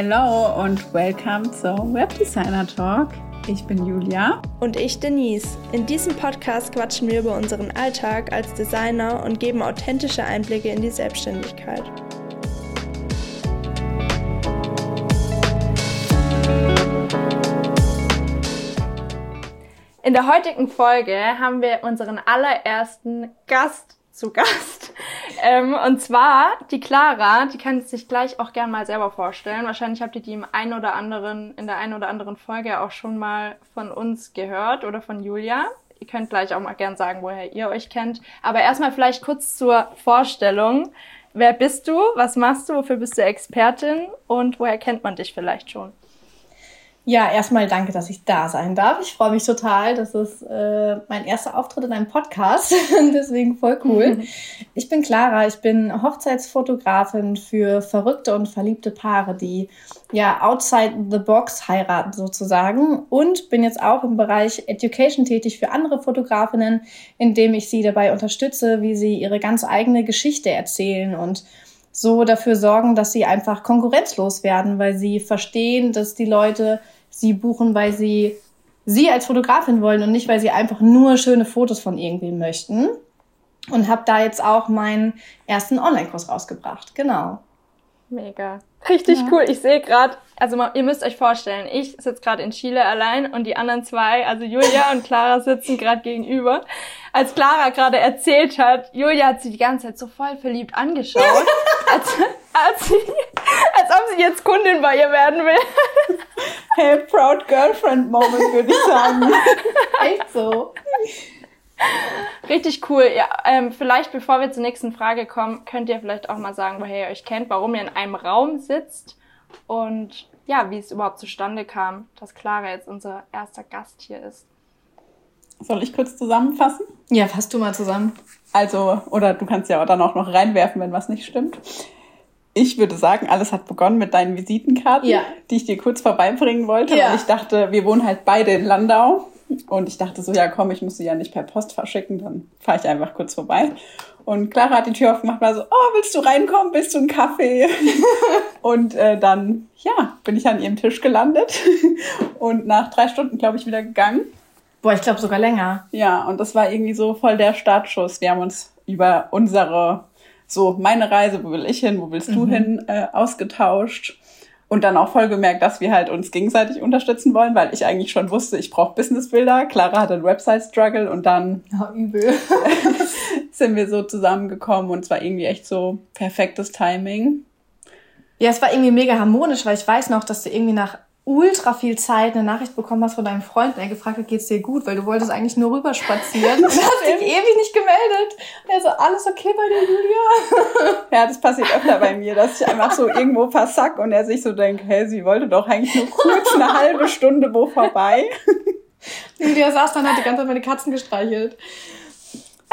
Hello und welcome zum Webdesigner Talk. Ich bin Julia. Und ich Denise. In diesem Podcast quatschen wir über unseren Alltag als Designer und geben authentische Einblicke in die Selbstständigkeit. In der heutigen Folge haben wir unseren allerersten Gast zu Gast. Ähm, und zwar die Clara, die kann sich gleich auch gern mal selber vorstellen. Wahrscheinlich habt ihr die im einen oder anderen, in der einen oder anderen Folge auch schon mal von uns gehört oder von Julia. Ihr könnt gleich auch mal gern sagen, woher ihr euch kennt. Aber erstmal vielleicht kurz zur Vorstellung. Wer bist du? Was machst du? Wofür bist du Expertin? Und woher kennt man dich vielleicht schon? Ja, erstmal danke, dass ich da sein darf. Ich freue mich total. Das ist äh, mein erster Auftritt in einem Podcast. Deswegen voll cool. Ich bin Clara. Ich bin Hochzeitsfotografin für verrückte und verliebte Paare, die ja outside the box heiraten sozusagen. Und bin jetzt auch im Bereich Education tätig für andere Fotografinnen, indem ich sie dabei unterstütze, wie sie ihre ganz eigene Geschichte erzählen und so dafür sorgen, dass sie einfach konkurrenzlos werden, weil sie verstehen, dass die Leute sie buchen, weil sie sie als Fotografin wollen und nicht, weil sie einfach nur schöne Fotos von irgendwem möchten. Und habe da jetzt auch meinen ersten Online-Kurs rausgebracht. Genau. Mega. Richtig ja. cool. Ich sehe gerade, also mal, ihr müsst euch vorstellen, ich sitze gerade in Chile allein und die anderen zwei, also Julia und Clara sitzen gerade gegenüber. Als Clara gerade erzählt hat, Julia hat sie die ganze Zeit so voll verliebt angeschaut, als, als, sie, als ob sie jetzt Kundin bei ihr werden will. Hey, proud girlfriend Moment, würde ich sagen. Echt so. Richtig cool. Ja, ähm, vielleicht bevor wir zur nächsten Frage kommen, könnt ihr vielleicht auch mal sagen, woher ihr euch kennt, warum ihr in einem Raum sitzt und ja, wie es überhaupt zustande kam, dass Clara jetzt unser erster Gast hier ist. Soll ich kurz zusammenfassen? Ja, fass du mal zusammen. Also, oder du kannst ja dann auch noch reinwerfen, wenn was nicht stimmt. Ich würde sagen, alles hat begonnen mit deinen Visitenkarten, ja. die ich dir kurz vorbeibringen wollte. Ja. Und ich dachte, wir wohnen halt beide in Landau. Und ich dachte so, ja komm, ich muss sie ja nicht per Post verschicken, dann fahre ich einfach kurz vorbei. Und Clara hat die Tür aufgemacht, war so, oh, willst du reinkommen, bist du ein Kaffee? und äh, dann, ja, bin ich an ihrem Tisch gelandet und nach drei Stunden, glaube ich, wieder gegangen. Boah, ich glaube sogar länger. Ja, und das war irgendwie so voll der Startschuss. Wir haben uns über unsere, so meine Reise, wo will ich hin, wo willst du mhm. hin, äh, ausgetauscht und dann auch voll gemerkt, dass wir halt uns gegenseitig unterstützen wollen, weil ich eigentlich schon wusste, ich brauche Businessbilder. Clara hatte einen Website-Struggle und dann ja, übel. sind wir so zusammengekommen und es war irgendwie echt so perfektes Timing. Ja, es war irgendwie mega harmonisch, weil ich weiß noch, dass du irgendwie nach ultra viel Zeit eine Nachricht bekommen hast von deinem Freund, der gefragt hat, geht's dir gut, weil du wolltest eigentlich nur rüberspazieren. und hast dich ewig nicht gemeldet. Und er so, alles okay bei dir, Julia? ja, das passiert öfter bei mir, dass ich einfach so irgendwo versack und er sich so denkt, hey, sie wollte doch eigentlich nur kurz eine halbe Stunde wo vorbei. Julia saß dann, hat die ganze Zeit meine Katzen gestreichelt.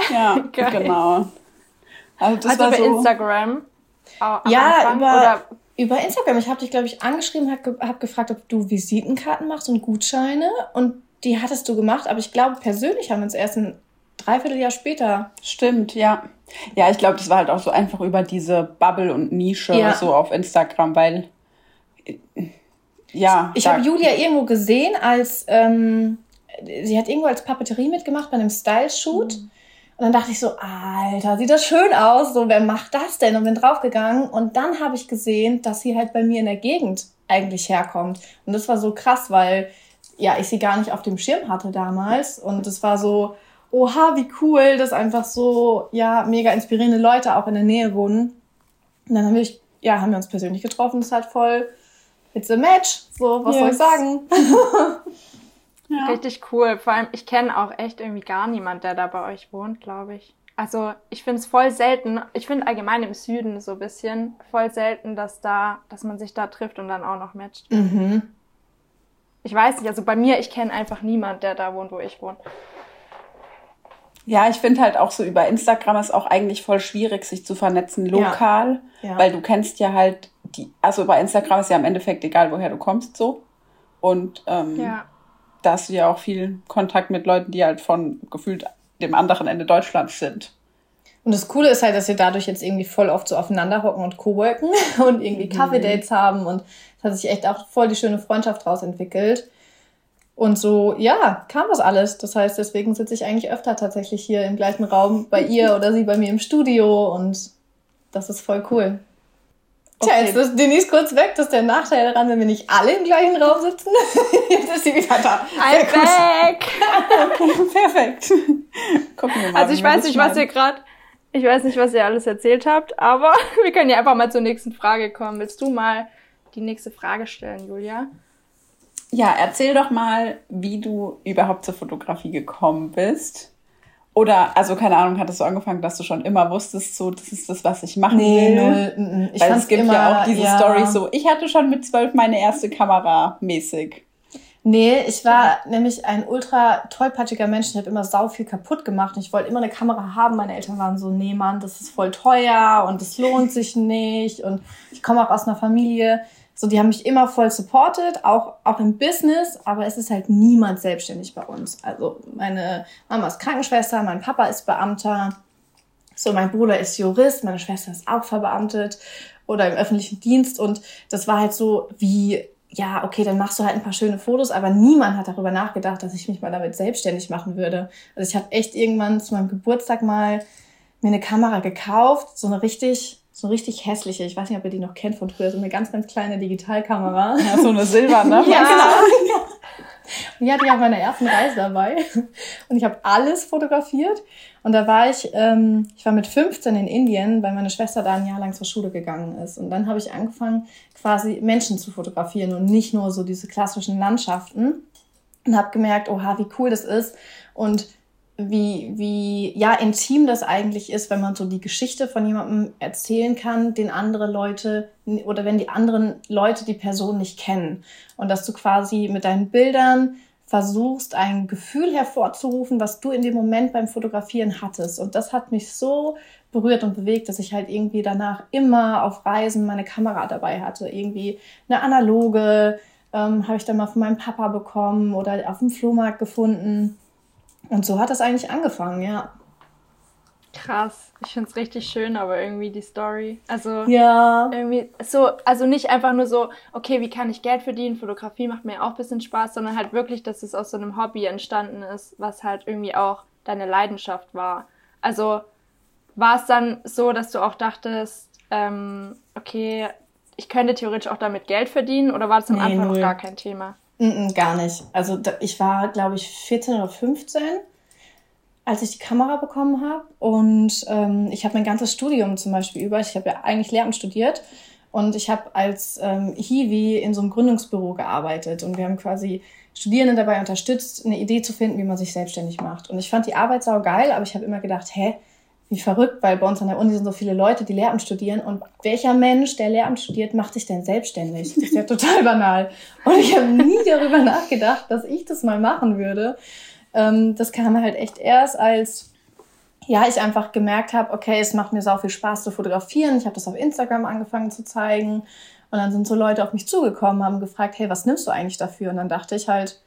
Ja, Geil. genau. Also, das also war bei so Instagram. ja, Anfang, über, oder über Instagram. Ich habe dich, glaube ich, angeschrieben, habe ge hab gefragt, ob du Visitenkarten machst und Gutscheine. Und die hattest du gemacht. Aber ich glaube, persönlich haben wir uns erst ein Dreivierteljahr später. Stimmt, ja. Ja, ich glaube, das war halt auch so einfach über diese Bubble und Nische ja. so auf Instagram, weil ja. Ich habe Julia irgendwo gesehen als ähm, sie hat irgendwo als Papeterie mitgemacht bei einem Style-Shoot. Mhm. Und dann dachte ich so, Alter, sieht das schön aus. So, wer macht das denn? Und bin draufgegangen. Und dann habe ich gesehen, dass sie halt bei mir in der Gegend eigentlich herkommt. Und das war so krass, weil ja, ich sie gar nicht auf dem Schirm hatte damals. Und es war so, oha, wie cool, dass einfach so, ja, mega inspirierende Leute auch in der Nähe wohnen. Und dann haben wir, ja, haben wir uns persönlich getroffen. Das ist halt voll, it's a match. So, was yes. soll ich sagen? Ja. Richtig cool. Vor allem, ich kenne auch echt irgendwie gar niemand, der da bei euch wohnt, glaube ich. Also ich finde es voll selten, ich finde allgemein im Süden so ein bisschen voll selten, dass da, dass man sich da trifft und dann auch noch matcht. Mhm. Ich weiß nicht, also bei mir, ich kenne einfach niemand, der da wohnt, wo ich wohne. Ja, ich finde halt auch so über Instagram ist auch eigentlich voll schwierig, sich zu vernetzen lokal, ja. Ja. weil du kennst ja halt die, also bei Instagram ist ja im Endeffekt egal, woher du kommst so. Und ähm, ja da hast du ja auch viel Kontakt mit Leuten, die halt von gefühlt dem anderen Ende Deutschlands sind. Und das Coole ist halt, dass wir dadurch jetzt irgendwie voll oft so aufeinander hocken und co-worken und irgendwie mhm. Kaffee-Dates haben und es hat sich echt auch voll die schöne Freundschaft draus entwickelt. Und so, ja, kam das alles. Das heißt, deswegen sitze ich eigentlich öfter tatsächlich hier im gleichen Raum bei ihr oder sie bei mir im Studio und das ist voll cool. Okay. Tja, jetzt ist Denise kurz weg. Das ist der Nachteil daran, wenn wir nicht alle im gleichen Raum sitzen. jetzt ist sie wieder da. I'm back! okay, perfekt. Gucken wir mal. Also ich weiß nicht, was ihr gerade, ich weiß nicht, was ihr alles erzählt habt, aber wir können ja einfach mal zur nächsten Frage kommen. Willst du mal die nächste Frage stellen, Julia? Ja, erzähl doch mal, wie du überhaupt zur Fotografie gekommen bist. Oder, also keine Ahnung, hattest du angefangen, dass du schon immer wusstest, so, das ist das, was ich machen nee, will? Null. Ich Weil es gibt immer, ja auch diese ja. Story so, ich hatte schon mit zwölf meine erste Kamera mäßig. Nee, ich war nämlich ein ultra tollpatschiger Mensch. Ich habe immer sau viel kaputt gemacht. Ich wollte immer eine Kamera haben. Meine Eltern waren so, nee, Mann, das ist voll teuer und das lohnt sich nicht. Und ich komme auch aus einer Familie, so, die haben mich immer voll supported, auch, auch im Business, aber es ist halt niemand selbstständig bei uns. Also meine Mama ist Krankenschwester, mein Papa ist Beamter, so mein Bruder ist Jurist, meine Schwester ist auch verbeamtet oder im öffentlichen Dienst und das war halt so wie, ja, okay, dann machst du halt ein paar schöne Fotos, aber niemand hat darüber nachgedacht, dass ich mich mal damit selbstständig machen würde. Also ich habe echt irgendwann zu meinem Geburtstag mal mir eine Kamera gekauft, so eine richtig so richtig hässliche, ich weiß nicht, ob ihr die noch kennt von früher, so eine ganz, ganz kleine Digitalkamera. Ja, so eine silberne. ja, genau. Und die hatte ich auf meiner ersten Reise dabei. Und ich habe alles fotografiert. Und da war ich, ähm, ich war mit 15 in Indien, weil meine Schwester da ein Jahr lang zur Schule gegangen ist. Und dann habe ich angefangen, quasi Menschen zu fotografieren und nicht nur so diese klassischen Landschaften. Und habe gemerkt, oha, wie cool das ist. Und wie, wie ja intim das eigentlich ist, wenn man so die Geschichte von jemandem erzählen kann, den andere Leute oder wenn die anderen Leute die Person nicht kennen. Und dass du quasi mit deinen Bildern versuchst, ein Gefühl hervorzurufen, was du in dem Moment beim Fotografieren hattest. Und das hat mich so berührt und bewegt, dass ich halt irgendwie danach immer auf Reisen meine Kamera dabei hatte. Irgendwie eine analoge ähm, habe ich dann mal von meinem Papa bekommen oder auf dem Flohmarkt gefunden. Und so hat das eigentlich angefangen, ja. Krass. Ich finde es richtig schön, aber irgendwie die Story. Also ja. irgendwie so, also nicht einfach nur so, okay, wie kann ich Geld verdienen? Fotografie macht mir auch ein bisschen Spaß, sondern halt wirklich, dass es aus so einem Hobby entstanden ist, was halt irgendwie auch deine Leidenschaft war. Also war es dann so, dass du auch dachtest, ähm, okay, ich könnte theoretisch auch damit Geld verdienen oder war das am nee, Anfang noch gar kein Thema? Mm -mm, gar nicht. Also ich war, glaube ich, 14 oder 15, als ich die Kamera bekommen habe. Und ähm, ich habe mein ganzes Studium zum Beispiel über, ich habe ja eigentlich Lehramt studiert. Und ich habe als ähm, Hiwi in so einem Gründungsbüro gearbeitet. Und wir haben quasi Studierende dabei unterstützt, eine Idee zu finden, wie man sich selbstständig macht. Und ich fand die Arbeit sau geil, aber ich habe immer gedacht, hä, wie verrückt, weil bei uns an der Uni sind so viele Leute, die Lehramt studieren. Und welcher Mensch, der Lehramt studiert, macht sich denn selbstständig? Das ist ja total banal. Und ich habe nie darüber nachgedacht, dass ich das mal machen würde. Ähm, das kam halt echt erst, als ja, ich einfach gemerkt habe, okay, es macht mir sau viel Spaß zu fotografieren. Ich habe das auf Instagram angefangen zu zeigen. Und dann sind so Leute auf mich zugekommen, haben gefragt, hey, was nimmst du eigentlich dafür? Und dann dachte ich halt,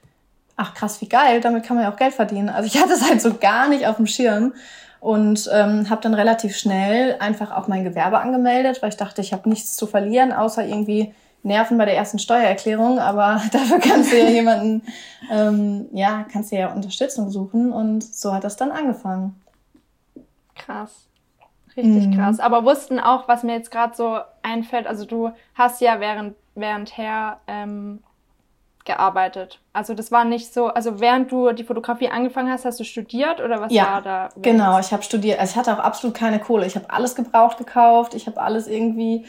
ach krass, wie geil, damit kann man ja auch Geld verdienen. Also ich hatte es halt so gar nicht auf dem Schirm und ähm, habe dann relativ schnell einfach auch mein Gewerbe angemeldet, weil ich dachte, ich habe nichts zu verlieren, außer irgendwie Nerven bei der ersten Steuererklärung, aber dafür kannst du ja jemanden, ähm, ja, kannst du ja Unterstützung suchen und so hat das dann angefangen. Krass. Richtig mhm. krass. Aber wussten auch, was mir jetzt gerade so einfällt, also du hast ja während, währendher ähm, gearbeitet. Also das war nicht so, also während du die Fotografie angefangen hast, hast du studiert oder was ja, war da? Genau, ich habe studiert. Also ich hatte auch absolut keine Kohle. Ich habe alles gebraucht gekauft. Ich habe alles irgendwie,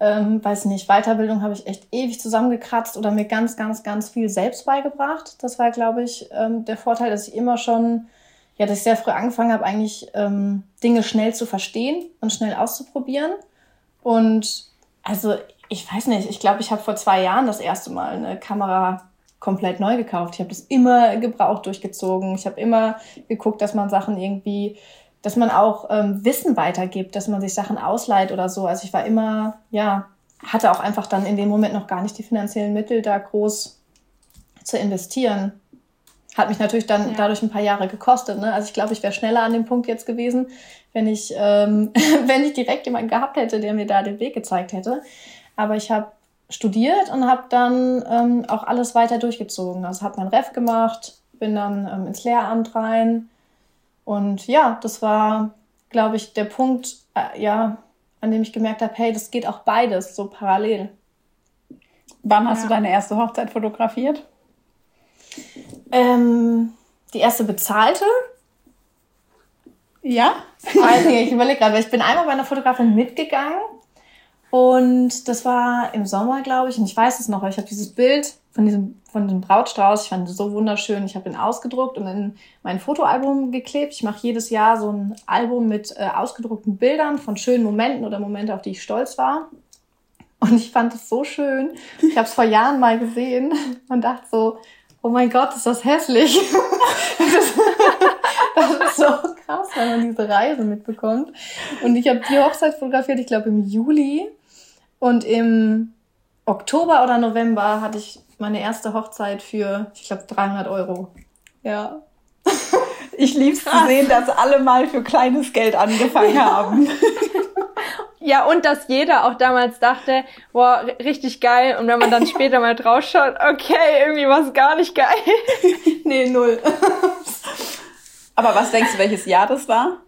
ähm, weiß nicht, Weiterbildung habe ich echt ewig zusammengekratzt oder mir ganz, ganz, ganz viel selbst beigebracht. Das war, glaube ich, ähm, der Vorteil, dass ich immer schon, ja, dass ich sehr früh angefangen habe, eigentlich ähm, Dinge schnell zu verstehen und schnell auszuprobieren. Und also ich weiß nicht, ich glaube, ich habe vor zwei Jahren das erste Mal eine Kamera komplett neu gekauft. Ich habe das immer gebraucht durchgezogen. Ich habe immer geguckt, dass man Sachen irgendwie, dass man auch ähm, Wissen weitergibt, dass man sich Sachen ausleiht oder so. Also ich war immer, ja, hatte auch einfach dann in dem Moment noch gar nicht die finanziellen Mittel, da groß zu investieren. Hat mich natürlich dann ja. dadurch ein paar Jahre gekostet. Ne? Also ich glaube, ich wäre schneller an dem Punkt jetzt gewesen, wenn ich, ähm, wenn ich direkt jemanden gehabt hätte, der mir da den Weg gezeigt hätte. Aber ich habe studiert und habe dann ähm, auch alles weiter durchgezogen. Also habe mein Ref gemacht, bin dann ähm, ins Lehramt rein. Und ja, das war, glaube ich, der Punkt, äh, ja, an dem ich gemerkt habe, hey, das geht auch beides so parallel. Wann hast ja. du deine erste Hochzeit fotografiert? Ähm, die erste bezahlte. Ja? Also, ich überlege gerade, weil ich bin einmal bei einer Fotografin mitgegangen und das war im Sommer, glaube ich, und ich weiß es noch, weil ich habe dieses Bild von diesem, von diesem Brautstrauß, ich fand es so wunderschön, ich habe ihn ausgedruckt und in mein Fotoalbum geklebt. Ich mache jedes Jahr so ein Album mit äh, ausgedruckten Bildern von schönen Momenten oder Momente, auf die ich stolz war. Und ich fand es so schön. Ich habe es vor Jahren mal gesehen und dachte so, oh mein Gott, ist das hässlich. das, ist so krass, wenn man diese Reise mitbekommt. Und ich habe die Hochzeit fotografiert, ich glaube im Juli. Und im Oktober oder November hatte ich meine erste Hochzeit für, ich glaube, 300 Euro. Ja. Ich lieb's zu sehen, dass alle mal für kleines Geld angefangen haben. Ja, und dass jeder auch damals dachte, boah, richtig geil. Und wenn man dann später mal draufschaut, okay, irgendwie war es gar nicht geil. nee, null. Aber was denkst du, welches Jahr das war?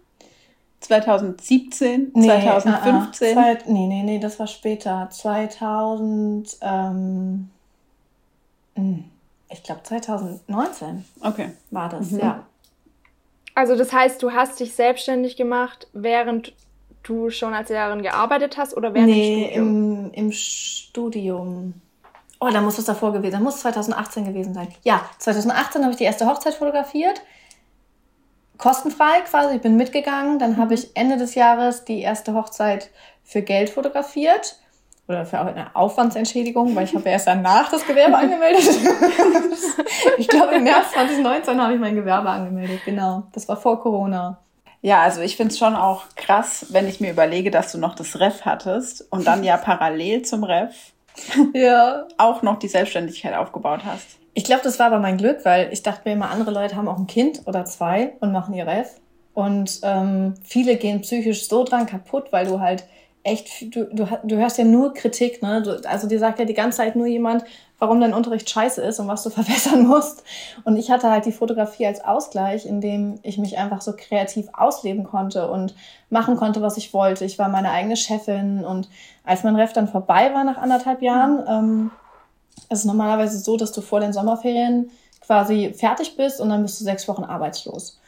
2017? Nee, 2015? Uh, uh, nee, nee, nee, das war später. 2000, ähm, hm, ich glaube 2019. Okay. War das, mhm. ja. Also das heißt, du hast dich selbstständig gemacht, während du schon als Lehrerin gearbeitet hast oder während nee, im Studium? Im, im Studium. Oh, da muss es davor gewesen sein. Muss 2018 gewesen sein. Ja, 2018 habe ich die erste Hochzeit fotografiert. Kostenfrei quasi. Ich bin mitgegangen. Dann habe ich Ende des Jahres die erste Hochzeit für Geld fotografiert. Oder für eine Aufwandsentschädigung, weil ich habe erst danach das Gewerbe angemeldet. ich glaube, im März 2019 habe ich mein Gewerbe angemeldet. Genau. Das war vor Corona. Ja, also ich finde es schon auch krass, wenn ich mir überlege, dass du noch das Ref hattest und dann ja parallel zum Ref ja. auch noch die Selbstständigkeit aufgebaut hast. Ich glaube, das war aber mein Glück, weil ich dachte mir immer, andere Leute haben auch ein Kind oder zwei und machen ihr Ref. Und ähm, viele gehen psychisch so dran kaputt, weil du halt echt, du, du, du hörst ja nur Kritik, ne? Du, also dir sagt ja die ganze Zeit nur jemand, warum dein Unterricht scheiße ist und was du verbessern musst. Und ich hatte halt die Fotografie als Ausgleich, in dem ich mich einfach so kreativ ausleben konnte und machen konnte, was ich wollte. Ich war meine eigene Chefin und als mein Ref dann vorbei war nach anderthalb Jahren, ähm, ist es normalerweise so, dass du vor den Sommerferien quasi fertig bist und dann bist du sechs Wochen arbeitslos.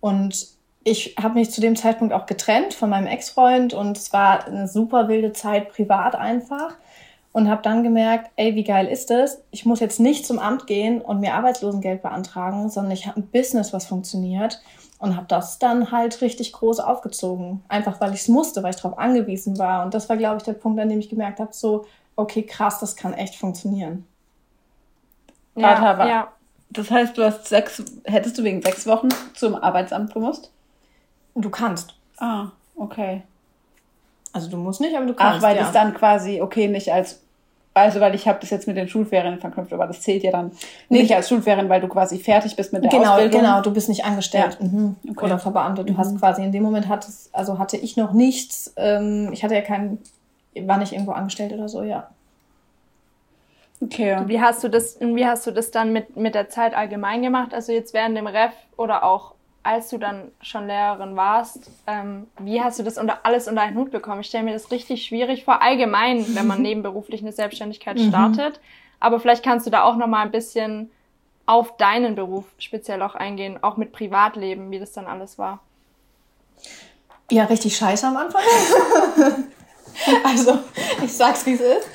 Und ich habe mich zu dem Zeitpunkt auch getrennt von meinem Ex-Freund und es war eine super wilde Zeit privat einfach und habe dann gemerkt, ey, wie geil ist das? Ich muss jetzt nicht zum Amt gehen und mir Arbeitslosengeld beantragen, sondern ich habe ein Business, was funktioniert und habe das dann halt richtig groß aufgezogen, einfach weil ich es musste, weil ich darauf angewiesen war und das war, glaube ich, der Punkt, an dem ich gemerkt habe, so, okay, krass, das kann echt funktionieren. Ja, aber ja. Das heißt, du hast sechs, hättest du wegen sechs Wochen zum Arbeitsamt gemusst? Du kannst. Ah, okay. Also du musst nicht, aber du kannst. Ach, weil ja. das dann quasi, okay, nicht als also weil ich habe das jetzt mit den Schulferien verknüpft, aber das zählt ja dann nee. nicht als Schulferien, weil du quasi fertig bist mit der genau, Ausbildung. Genau, du bist nicht angestellt ja. mhm. okay. oder verbeamtet. Du mhm. hast quasi in dem Moment hattest, also hatte ich noch nichts. Ähm, ich hatte ja keinen, war nicht irgendwo angestellt oder so, ja. Okay. Wie hast du das, wie hast du das dann mit, mit der Zeit allgemein gemacht? Also jetzt während dem Ref oder auch als du dann schon Lehrerin warst, ähm, wie hast du das unter, alles unter einen Hut bekommen? Ich stelle mir das richtig schwierig vor, allgemein, wenn man nebenberuflich eine Selbstständigkeit mhm. startet. Aber vielleicht kannst du da auch noch mal ein bisschen auf deinen Beruf speziell auch eingehen, auch mit Privatleben, wie das dann alles war. Ja, richtig scheiße am Anfang. Also, ich sag's wie es ist.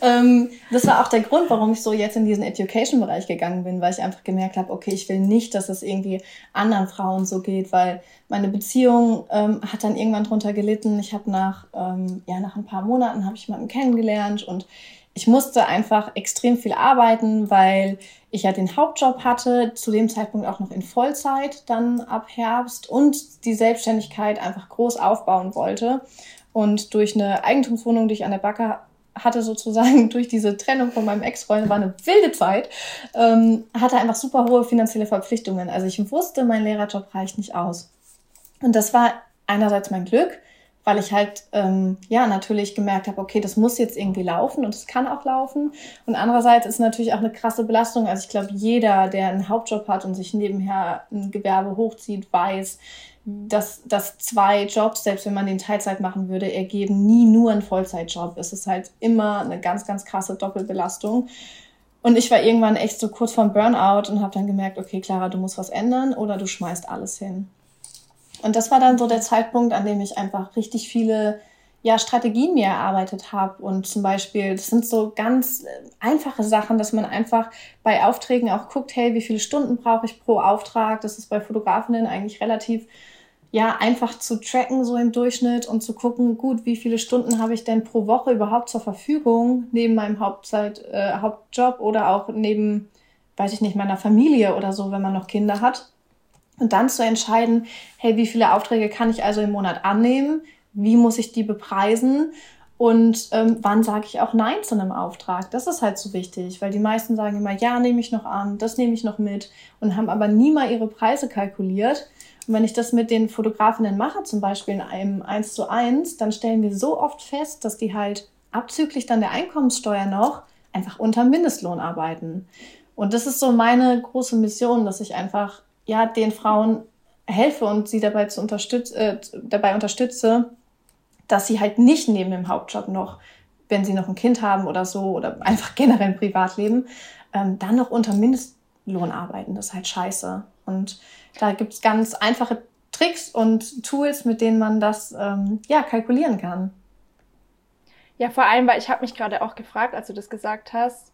Ähm, das war auch der Grund, warum ich so jetzt in diesen Education-Bereich gegangen bin, weil ich einfach gemerkt habe, okay, ich will nicht, dass es irgendwie anderen Frauen so geht, weil meine Beziehung ähm, hat dann irgendwann drunter gelitten. Ich habe nach, ähm, ja, nach ein paar Monaten habe ich jemanden kennengelernt und ich musste einfach extrem viel arbeiten, weil ich ja den Hauptjob hatte, zu dem Zeitpunkt auch noch in Vollzeit dann ab Herbst und die Selbstständigkeit einfach groß aufbauen wollte. Und durch eine Eigentumswohnung, die ich an der Backe hatte, sozusagen durch diese Trennung von meinem Ex-Freund, war eine wilde Zeit, ähm, hatte einfach super hohe finanzielle Verpflichtungen. Also ich wusste, mein Lehrerjob reicht nicht aus. Und das war einerseits mein Glück, weil ich halt ähm, ja natürlich gemerkt habe, okay, das muss jetzt irgendwie laufen und es kann auch laufen. Und andererseits ist natürlich auch eine krasse Belastung. Also ich glaube, jeder, der einen Hauptjob hat und sich nebenher ein Gewerbe hochzieht, weiß, dass, dass zwei Jobs, selbst wenn man den Teilzeit machen würde, ergeben nie nur einen Vollzeitjob. Es ist halt immer eine ganz, ganz krasse Doppelbelastung. Und ich war irgendwann echt so kurz vorm Burnout und habe dann gemerkt, okay, Clara, du musst was ändern oder du schmeißt alles hin. Und das war dann so der Zeitpunkt, an dem ich einfach richtig viele ja, Strategien mir erarbeitet habe. Und zum Beispiel, das sind so ganz äh, einfache Sachen, dass man einfach bei Aufträgen auch guckt, hey, wie viele Stunden brauche ich pro Auftrag? Das ist bei Fotografinnen eigentlich relativ ja, einfach zu tracken, so im Durchschnitt und zu gucken, gut, wie viele Stunden habe ich denn pro Woche überhaupt zur Verfügung, neben meinem Hauptzeit, äh, Hauptjob oder auch neben, weiß ich nicht, meiner Familie oder so, wenn man noch Kinder hat. Und dann zu entscheiden, hey, wie viele Aufträge kann ich also im Monat annehmen? Wie muss ich die bepreisen? Und ähm, wann sage ich auch Nein zu einem Auftrag? Das ist halt so wichtig, weil die meisten sagen immer, ja, nehme ich noch an, das nehme ich noch mit und haben aber nie mal ihre Preise kalkuliert. Und wenn ich das mit den Fotografinnen mache, zum Beispiel in einem 1 zu 1, dann stellen wir so oft fest, dass die halt abzüglich dann der Einkommenssteuer noch einfach unter Mindestlohn arbeiten. Und das ist so meine große Mission, dass ich einfach ja, den Frauen helfe und sie dabei, zu unterstütz äh, dabei unterstütze, dass sie halt nicht neben dem Hauptjob noch, wenn sie noch ein Kind haben oder so oder einfach generell im Privatleben, ähm, dann noch unter Mindestlohn arbeiten. Das ist halt scheiße. Und da gibt es ganz einfache Tricks und Tools, mit denen man das ähm, ja, kalkulieren kann. Ja, vor allem, weil ich habe mich gerade auch gefragt, als du das gesagt hast,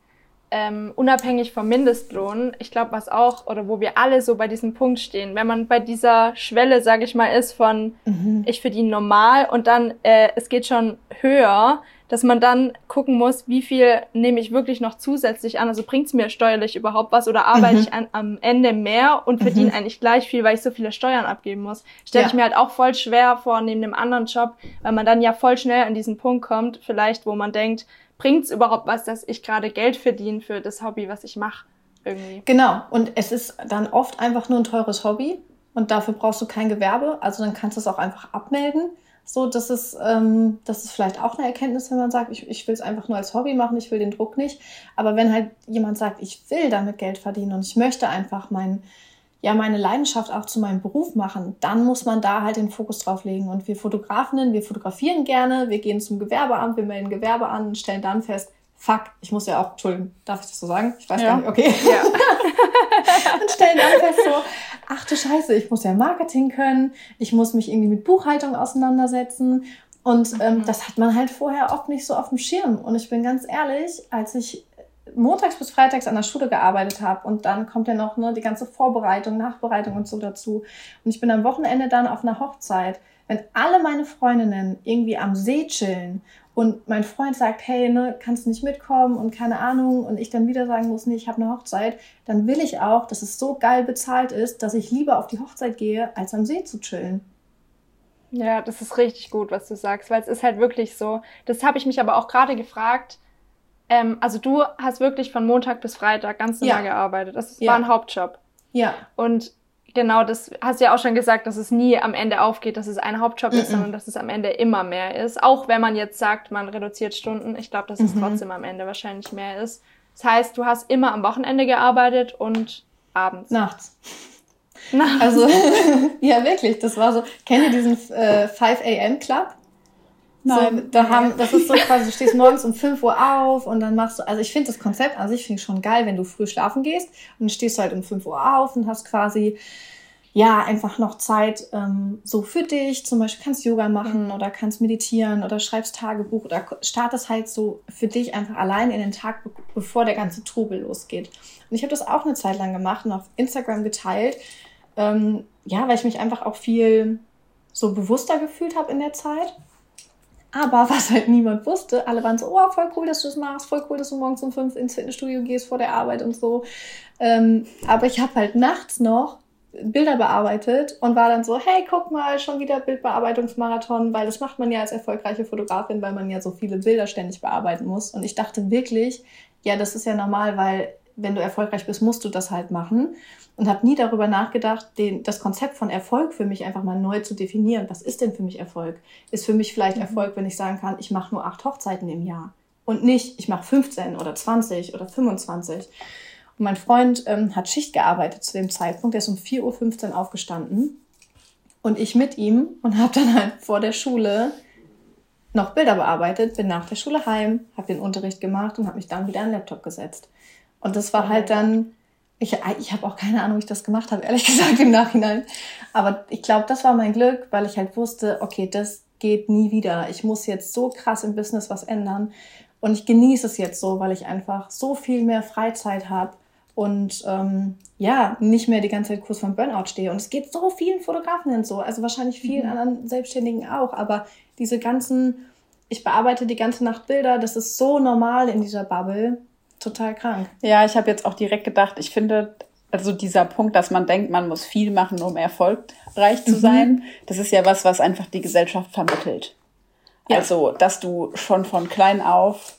ähm, unabhängig vom Mindestlohn, ich glaube, was auch, oder wo wir alle so bei diesem Punkt stehen, wenn man bei dieser Schwelle, sage ich mal, ist von mhm. ich verdiene normal und dann äh, es geht schon höher, dass man dann gucken muss, wie viel nehme ich wirklich noch zusätzlich an, also bringt es mir steuerlich überhaupt was oder arbeite mhm. ich an, am Ende mehr und verdiene mhm. eigentlich gleich viel, weil ich so viele Steuern abgeben muss. Stelle ja. ich mir halt auch voll schwer vor neben dem anderen Job, weil man dann ja voll schnell an diesen Punkt kommt, vielleicht, wo man denkt, bringt es überhaupt was, dass ich gerade Geld verdiene für das Hobby, was ich mache? Irgendwie. Genau. Und es ist dann oft einfach nur ein teures Hobby und dafür brauchst du kein Gewerbe. Also dann kannst du es auch einfach abmelden. So, das ist, ähm, das ist vielleicht auch eine Erkenntnis, wenn man sagt, ich, ich will es einfach nur als Hobby machen, ich will den Druck nicht. Aber wenn halt jemand sagt, ich will damit Geld verdienen und ich möchte einfach mein, ja meine Leidenschaft auch zu meinem Beruf machen, dann muss man da halt den Fokus drauf legen. Und wir Fotografinnen, wir fotografieren gerne, wir gehen zum Gewerbeamt, wir melden Gewerbe an und stellen dann fest, fuck, ich muss ja auch, Entschuldigung, darf ich das so sagen? Ich weiß ja. gar nicht, okay. Ja. und stellen dann fest so, ach du Scheiße, ich muss ja Marketing können, ich muss mich irgendwie mit Buchhaltung auseinandersetzen. Und ähm, mhm. das hat man halt vorher oft nicht so auf dem Schirm. Und ich bin ganz ehrlich, als ich montags bis freitags an der Schule gearbeitet habe und dann kommt ja noch ne, die ganze Vorbereitung, Nachbereitung und so dazu. Und ich bin am Wochenende dann auf einer Hochzeit. Wenn alle meine Freundinnen irgendwie am See chillen und mein Freund sagt, hey, ne, kannst du nicht mitkommen und keine Ahnung und ich dann wieder sagen muss, nee, ich habe eine Hochzeit, dann will ich auch, dass es so geil bezahlt ist, dass ich lieber auf die Hochzeit gehe, als am See zu chillen. Ja, das ist richtig gut, was du sagst, weil es ist halt wirklich so. Das habe ich mich aber auch gerade gefragt, ähm, also du hast wirklich von Montag bis Freitag ganz normal ja. gearbeitet. Das ja. war ein Hauptjob. Ja. Und genau, das hast du ja auch schon gesagt, dass es nie am Ende aufgeht, dass es ein Hauptjob mm -mm. ist, sondern dass es am Ende immer mehr ist. Auch wenn man jetzt sagt, man reduziert Stunden. Ich glaube, dass es mhm. trotzdem am Ende wahrscheinlich mehr ist. Das heißt, du hast immer am Wochenende gearbeitet und abends. Nachts. Nachts. Also, ja, wirklich. Das war so. Kennt ihr diesen äh, 5 a.m. Club? Nein. So, da haben, das ist so quasi, du stehst morgens um 5 Uhr auf und dann machst du, also ich finde das Konzept an sich finde ich schon geil, wenn du früh schlafen gehst und dann stehst du halt um 5 Uhr auf und hast quasi, ja, einfach noch Zeit ähm, so für dich. Zum Beispiel kannst Yoga machen oder kannst meditieren oder schreibst Tagebuch oder startest halt so für dich einfach allein in den Tag, bevor der ganze Trubel losgeht. Und ich habe das auch eine Zeit lang gemacht und auf Instagram geteilt. Ähm, ja, weil ich mich einfach auch viel so bewusster gefühlt habe in der Zeit. Aber was halt niemand wusste, alle waren so, oh, voll cool, dass du das machst, voll cool, dass du morgens um fünf ins Fitnessstudio gehst vor der Arbeit und so. Ähm, aber ich habe halt nachts noch Bilder bearbeitet und war dann so, hey, guck mal, schon wieder Bildbearbeitungsmarathon, weil das macht man ja als erfolgreiche Fotografin, weil man ja so viele Bilder ständig bearbeiten muss. Und ich dachte wirklich, ja, das ist ja normal, weil wenn du erfolgreich bist, musst du das halt machen. Und habe nie darüber nachgedacht, den, das Konzept von Erfolg für mich einfach mal neu zu definieren. Was ist denn für mich Erfolg? Ist für mich vielleicht mhm. Erfolg, wenn ich sagen kann, ich mache nur acht Hochzeiten im Jahr und nicht, ich mache 15 oder 20 oder 25. Und mein Freund ähm, hat Schicht gearbeitet zu dem Zeitpunkt, der ist um 4.15 Uhr aufgestanden und ich mit ihm und habe dann halt vor der Schule noch Bilder bearbeitet, bin nach der Schule heim, habe den Unterricht gemacht und habe mich dann wieder an den Laptop gesetzt. Und das war halt dann, ich, ich habe auch keine Ahnung, wie ich das gemacht habe, ehrlich gesagt im Nachhinein. Aber ich glaube, das war mein Glück, weil ich halt wusste, okay, das geht nie wieder. Ich muss jetzt so krass im Business was ändern. Und ich genieße es jetzt so, weil ich einfach so viel mehr Freizeit habe und ähm, ja, nicht mehr die ganze Zeit kurz vom Burnout stehe. Und es geht so vielen Fotografen so, also wahrscheinlich vielen mhm. anderen Selbstständigen auch, aber diese ganzen, ich bearbeite die ganze Nacht Bilder, das ist so normal in dieser Bubble, total krank. Ja, ich habe jetzt auch direkt gedacht, ich finde, also dieser Punkt, dass man denkt, man muss viel machen, um erfolgreich zu mhm. sein, das ist ja was, was einfach die Gesellschaft vermittelt. Ja. Also, dass du schon von klein auf,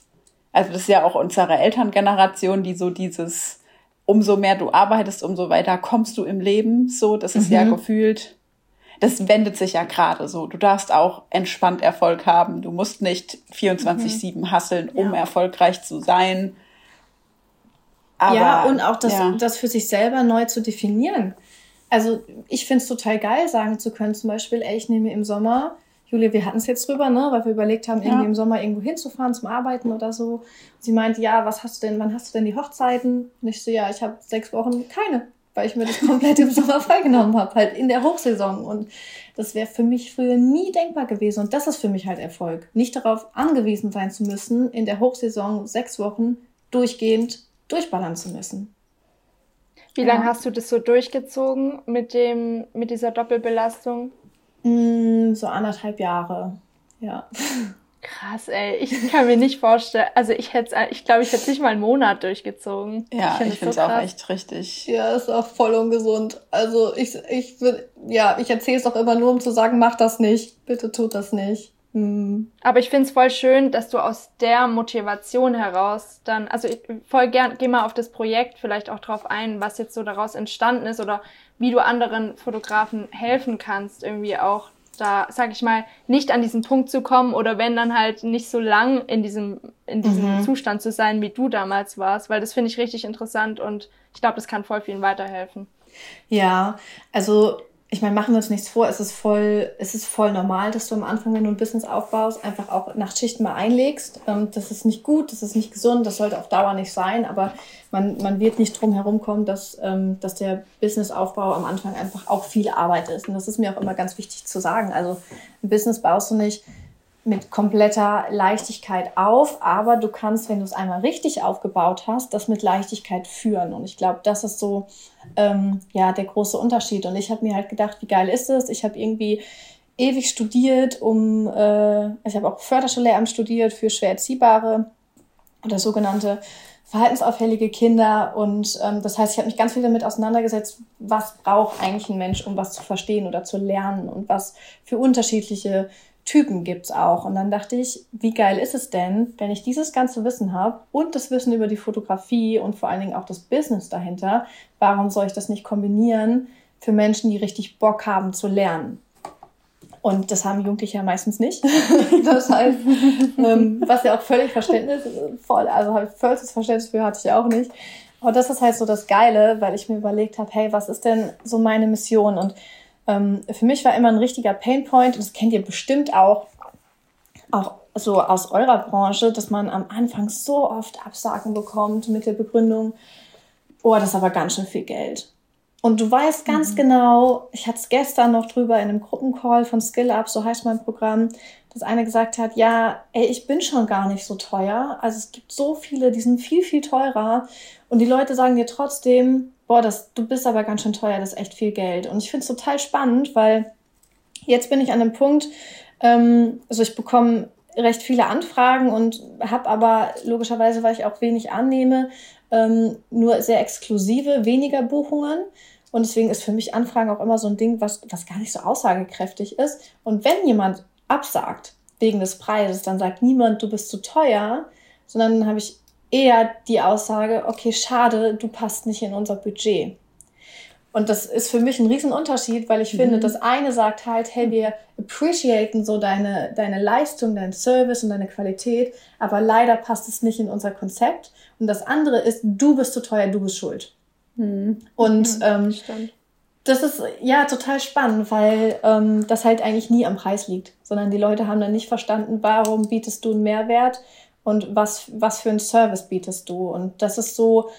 also das ist ja auch unsere Elterngeneration, die so dieses, umso mehr du arbeitest, umso weiter kommst du im Leben, so, das ist mhm. ja gefühlt das wendet sich ja gerade so. Du darfst auch entspannt Erfolg haben. Du musst nicht 24-7 mhm. hasseln, um ja. erfolgreich zu sein. Aber, ja, und auch das, ja. das für sich selber neu zu definieren. Also ich finde es total geil, sagen zu können, zum Beispiel, ey, ich nehme im Sommer, Julia, wir hatten es jetzt drüber, ne, weil wir überlegt haben, irgendwie im Sommer irgendwo hinzufahren zum Arbeiten oder so. Sie meint, ja, was hast du denn, wann hast du denn die Hochzeiten? Und ich so, ja, ich habe sechs Wochen keine weil ich mir das komplett im Sommer freigenommen habe, halt in der Hochsaison. Und das wäre für mich früher nie denkbar gewesen. Und das ist für mich halt Erfolg. Nicht darauf angewiesen sein zu müssen, in der Hochsaison sechs Wochen durchgehend durchballern zu müssen. Wie ja. lange hast du das so durchgezogen mit dem, mit dieser Doppelbelastung? Mm, so anderthalb Jahre, ja. Krass, ey. Ich kann mir nicht vorstellen. Also ich hätte ich glaube, ich hätte nicht mal einen Monat durchgezogen. Ja, ich finde es so auch echt richtig. Ja, ist auch voll ungesund. Also ich, ich würde, ja, ich erzähle es auch immer nur, um zu sagen, mach das nicht. Bitte tut das nicht. Hm. Aber ich finde es voll schön, dass du aus der Motivation heraus dann, also ich, voll gern, geh mal auf das Projekt vielleicht auch drauf ein, was jetzt so daraus entstanden ist oder wie du anderen Fotografen helfen kannst, irgendwie auch da, sag ich mal, nicht an diesen Punkt zu kommen oder wenn dann halt nicht so lang in diesem, in diesem mhm. Zustand zu sein, wie du damals warst, weil das finde ich richtig interessant und ich glaube, das kann voll vielen weiterhelfen. Ja, also ich meine, machen wir uns nichts vor, es ist voll, es ist voll normal, dass du am Anfang, wenn du ein Business aufbaust, einfach auch Nachtschichten mal einlegst. Ähm, das ist nicht gut, das ist nicht gesund, das sollte auf Dauer nicht sein, aber man, man wird nicht drum herum kommen, dass, ähm, dass der Businessaufbau am Anfang einfach auch viel Arbeit ist. Und das ist mir auch immer ganz wichtig zu sagen. Also ein Business baust du nicht mit kompletter Leichtigkeit auf, aber du kannst, wenn du es einmal richtig aufgebaut hast, das mit Leichtigkeit führen. Und ich glaube, das ist so ähm, ja der große Unterschied. Und ich habe mir halt gedacht, wie geil ist es? Ich habe irgendwie ewig studiert, um äh, ich habe auch Förderschullehramt studiert für schwer erziehbare oder sogenannte verhaltensauffällige Kinder. Und ähm, das heißt, ich habe mich ganz viel damit auseinandergesetzt, was braucht eigentlich ein Mensch, um was zu verstehen oder zu lernen und was für unterschiedliche Typen gibt's auch. Und dann dachte ich, wie geil ist es denn, wenn ich dieses ganze Wissen habe und das Wissen über die Fotografie und vor allen Dingen auch das Business dahinter, warum soll ich das nicht kombinieren für Menschen, die richtig Bock haben zu lernen? Und das haben Jugendliche ja meistens nicht. das heißt, ähm, was ja auch völlig Verständnis voll, also habe ich vollstes Verständnis für, hatte ich auch nicht. Aber das ist halt so das Geile, weil ich mir überlegt habe, hey, was ist denn so meine Mission? Und ähm, für mich war immer ein richtiger Painpoint, und das kennt ihr bestimmt auch, auch so aus eurer Branche, dass man am Anfang so oft Absagen bekommt mit der Begründung, oh, das ist aber ganz schön viel Geld. Und du weißt ganz mhm. genau, ich hatte es gestern noch drüber in einem Gruppencall von SkillUp, so heißt mein Programm, dass einer gesagt hat, ja, ey, ich bin schon gar nicht so teuer. Also es gibt so viele, die sind viel, viel teurer. Und die Leute sagen dir trotzdem, boah, das, du bist aber ganz schön teuer, das ist echt viel Geld. Und ich finde es total spannend, weil jetzt bin ich an einem Punkt, ähm, also ich bekomme recht viele Anfragen und habe aber logischerweise, weil ich auch wenig annehme, ähm, nur sehr exklusive, weniger Buchungen. Und deswegen ist für mich Anfragen auch immer so ein Ding, was, was gar nicht so aussagekräftig ist. Und wenn jemand absagt wegen des Preises, dann sagt niemand, du bist zu teuer, sondern dann habe ich eher die Aussage, okay, schade, du passt nicht in unser Budget. Und das ist für mich ein Riesenunterschied, weil ich mhm. finde, das eine sagt halt, hey, wir appreciaten so deine, deine Leistung, deinen Service und deine Qualität, aber leider passt es nicht in unser Konzept. Und das andere ist, du bist zu teuer, du bist schuld. Mhm. Und ähm, das ist ja total spannend, weil ähm, das halt eigentlich nie am Preis liegt, sondern die Leute haben dann nicht verstanden, warum bietest du einen Mehrwert und was, was für einen Service bietest du. Und das ist so,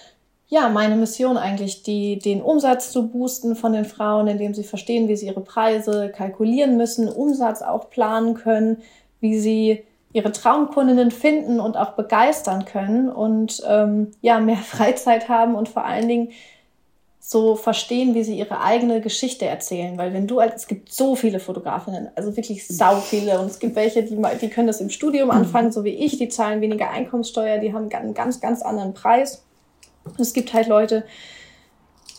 ja, meine Mission eigentlich, die, den Umsatz zu boosten von den Frauen, indem sie verstehen, wie sie ihre Preise kalkulieren müssen, Umsatz auch planen können, wie sie ihre Traumkundinnen finden und auch begeistern können und ähm, ja, mehr Freizeit haben und vor allen Dingen so verstehen, wie sie ihre eigene Geschichte erzählen. Weil wenn du, es gibt so viele Fotografinnen, also wirklich sau viele. Und es gibt welche, die, die können das im Studium anfangen, so wie ich, die zahlen weniger Einkommenssteuer, die haben einen ganz, ganz anderen Preis. Es gibt halt Leute,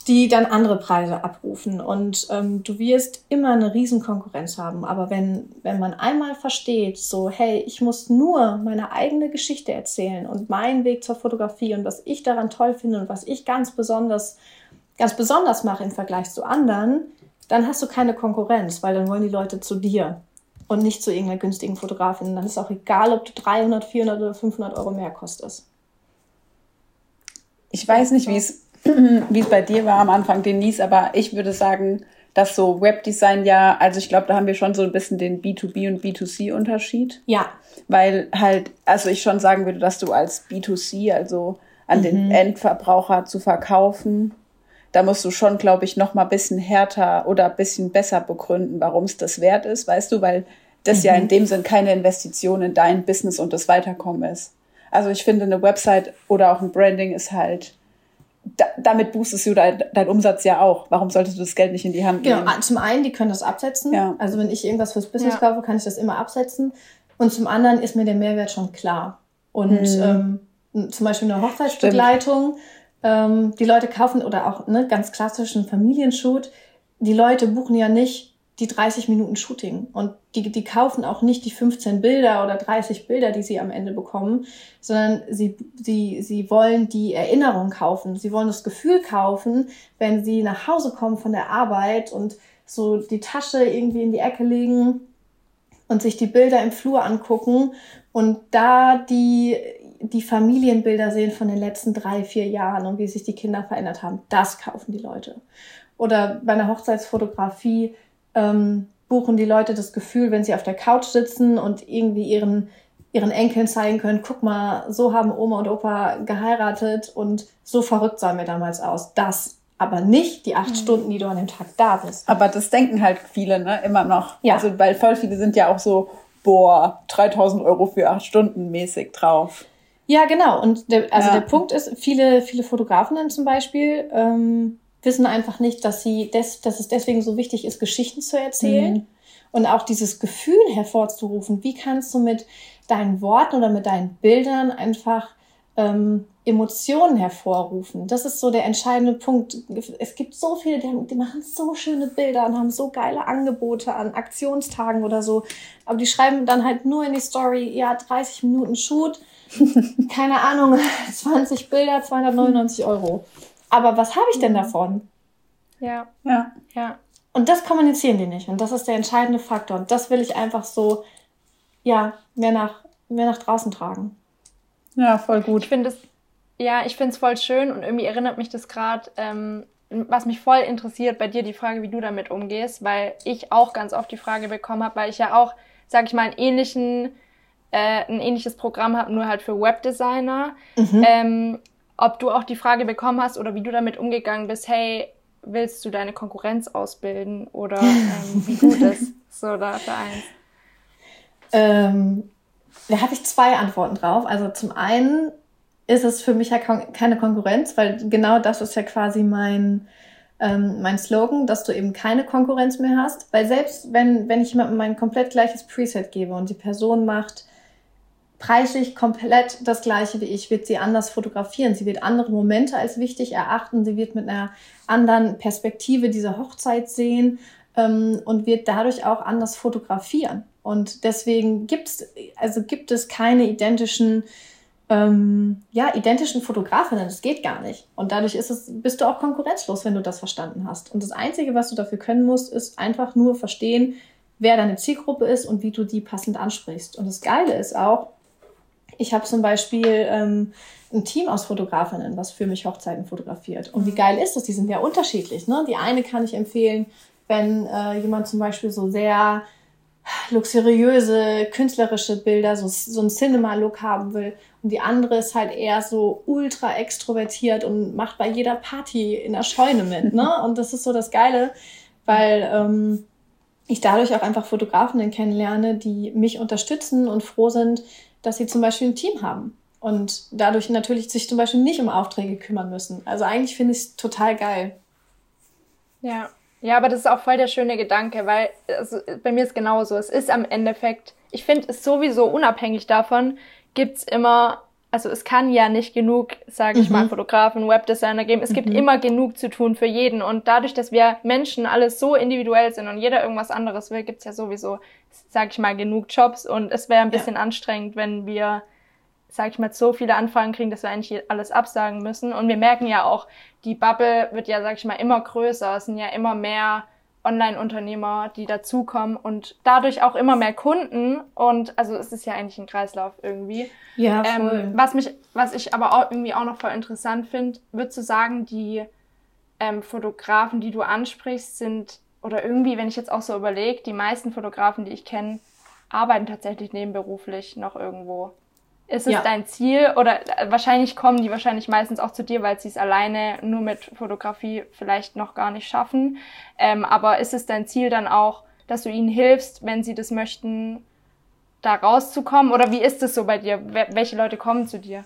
die dann andere Preise abrufen. Und ähm, du wirst immer eine Riesenkonkurrenz haben. Aber wenn, wenn man einmal versteht, so, hey, ich muss nur meine eigene Geschichte erzählen und meinen Weg zur Fotografie und was ich daran toll finde und was ich ganz besonders, ganz besonders mache im Vergleich zu anderen, dann hast du keine Konkurrenz, weil dann wollen die Leute zu dir und nicht zu irgendeiner günstigen Fotografin. Dann ist auch egal, ob du 300, 400 oder 500 Euro mehr kostest. Ich weiß nicht, wie es wie es bei dir war am Anfang, Denise, aber ich würde sagen, dass so Webdesign ja, also ich glaube, da haben wir schon so ein bisschen den B2B und B2C-Unterschied. Ja. Weil halt, also ich schon sagen würde, dass du als B2C, also an mhm. den Endverbraucher zu verkaufen, da musst du schon, glaube ich, noch mal ein bisschen härter oder ein bisschen besser begründen, warum es das wert ist, weißt du, weil das mhm. ja in mhm. dem Sinn keine Investition in dein Business und das Weiterkommen ist. Also ich finde, eine Website oder auch ein Branding ist halt, da, damit boostest du deinen dein Umsatz ja auch. Warum solltest du das Geld nicht in die Hand genau, nehmen? Genau, zum einen, die können das absetzen. Ja. Also wenn ich irgendwas fürs Business ja. kaufe, kann ich das immer absetzen. Und zum anderen ist mir der Mehrwert schon klar. Und mhm. ähm, zum Beispiel eine Hochzeitsbegleitung, ähm, die Leute kaufen oder auch ne, ganz klassischen Familienshoot, die Leute buchen ja nicht die 30 Minuten Shooting. Und die, die kaufen auch nicht die 15 Bilder oder 30 Bilder, die sie am Ende bekommen, sondern sie, sie, sie wollen die Erinnerung kaufen. Sie wollen das Gefühl kaufen, wenn sie nach Hause kommen von der Arbeit und so die Tasche irgendwie in die Ecke legen und sich die Bilder im Flur angucken und da die, die Familienbilder sehen von den letzten drei, vier Jahren und wie sich die Kinder verändert haben. Das kaufen die Leute. Oder bei einer Hochzeitsfotografie ähm, buchen die Leute das Gefühl, wenn sie auf der Couch sitzen und irgendwie ihren, ihren Enkeln zeigen können, guck mal, so haben Oma und Opa geheiratet und so verrückt sahen wir damals aus. Das aber nicht die acht mhm. Stunden, die du an dem Tag da bist. Aber das denken halt viele, ne, immer noch. Ja. Also, weil voll viele sind ja auch so, boah, 3000 Euro für acht Stunden mäßig drauf. Ja, genau. Und der, also ja. der Punkt ist, viele, viele Fotografen zum Beispiel, ähm, wissen einfach nicht, dass sie des, dass es deswegen so wichtig ist, Geschichten zu erzählen mhm. und auch dieses Gefühl hervorzurufen. Wie kannst du mit deinen Worten oder mit deinen Bildern einfach ähm, Emotionen hervorrufen? Das ist so der entscheidende Punkt. Es gibt so viele, die, machen so schöne Bilder und haben so geile Angebote an Aktionstagen oder so, aber die schreiben dann halt nur in die Story, ja, 30 Minuten Shoot, keine Ahnung, 20 Bilder, 299 Euro. Aber was habe ich denn mhm. davon? Ja. Ja. Ja. Und das kommunizieren die nicht. Und das ist der entscheidende Faktor. Und das will ich einfach so, ja, mehr nach, mehr nach draußen tragen. Ja, voll gut. Ich finde es, ja, ich finde es voll schön und irgendwie erinnert mich das gerade, ähm, was mich voll interessiert bei dir, die Frage, wie du damit umgehst, weil ich auch ganz oft die Frage bekommen habe, weil ich ja auch, sag ich mal, einen ähnlichen, äh, ein ähnliches Programm habe, nur halt für Webdesigner. Mhm. Ähm, ob du auch die Frage bekommen hast oder wie du damit umgegangen bist, hey, willst du deine Konkurrenz ausbilden oder ähm, wie gut ist so da für eins? Ähm, da habe ich zwei Antworten drauf. Also zum einen ist es für mich ja keine Konkurrenz, weil genau das ist ja quasi mein, ähm, mein Slogan, dass du eben keine Konkurrenz mehr hast. Weil selbst wenn, wenn ich jemandem mein komplett gleiches Preset gebe und die Person macht preislich komplett das gleiche wie ich, wird sie anders fotografieren. Sie wird andere Momente als wichtig erachten. Sie wird mit einer anderen Perspektive diese Hochzeit sehen ähm, und wird dadurch auch anders fotografieren. Und deswegen gibt's, also gibt es keine identischen ähm, ja, identischen Fotografinnen. Das geht gar nicht. Und dadurch ist es, bist du auch konkurrenzlos, wenn du das verstanden hast. Und das Einzige, was du dafür können musst, ist einfach nur verstehen, wer deine Zielgruppe ist und wie du die passend ansprichst. Und das Geile ist auch, ich habe zum Beispiel ähm, ein Team aus Fotografinnen, was für mich Hochzeiten fotografiert. Und wie geil ist das? Die sind ja unterschiedlich. Ne? Die eine kann ich empfehlen, wenn äh, jemand zum Beispiel so sehr luxuriöse, künstlerische Bilder, so, so ein Cinema-Look haben will. Und die andere ist halt eher so ultra extrovertiert und macht bei jeder Party in der Scheune mit. Ne? Und das ist so das Geile, weil ähm, ich dadurch auch einfach Fotografinnen kennenlerne, die mich unterstützen und froh sind, dass sie zum Beispiel ein Team haben. Und dadurch natürlich sich zum Beispiel nicht um Aufträge kümmern müssen. Also eigentlich finde ich es total geil. Ja, ja, aber das ist auch voll der schöne Gedanke, weil also, bei mir ist genauso. Es ist am Endeffekt, ich finde es sowieso unabhängig davon, gibt's immer, also es kann ja nicht genug, sage ich mhm. mal, Fotografen, Webdesigner geben. Es mhm. gibt immer genug zu tun für jeden. Und dadurch, dass wir Menschen alles so individuell sind und jeder irgendwas anderes will, gibt's ja sowieso, sage ich mal, genug Jobs. Und es wäre ein bisschen ja. anstrengend, wenn wir sag ich mal, so viele Anfragen kriegen, dass wir eigentlich alles absagen müssen. Und wir merken ja auch, die Bubble wird ja, sag ich mal, immer größer. Es sind ja immer mehr Online-Unternehmer, die dazukommen und dadurch auch immer mehr Kunden. Und also es ist ja eigentlich ein Kreislauf irgendwie. Ja, ähm, voll. Ähm, was mich, was ich aber auch irgendwie auch noch voll interessant finde, würdest du sagen, die ähm, Fotografen, die du ansprichst, sind, oder irgendwie, wenn ich jetzt auch so überlege, die meisten Fotografen, die ich kenne, arbeiten tatsächlich nebenberuflich noch irgendwo. Ist es ja. dein Ziel oder äh, wahrscheinlich kommen die wahrscheinlich meistens auch zu dir, weil sie es alleine nur mit Fotografie vielleicht noch gar nicht schaffen. Ähm, aber ist es dein Ziel dann auch, dass du ihnen hilfst, wenn sie das möchten, da rauszukommen? Oder wie ist es so bei dir? Welche Leute kommen zu dir?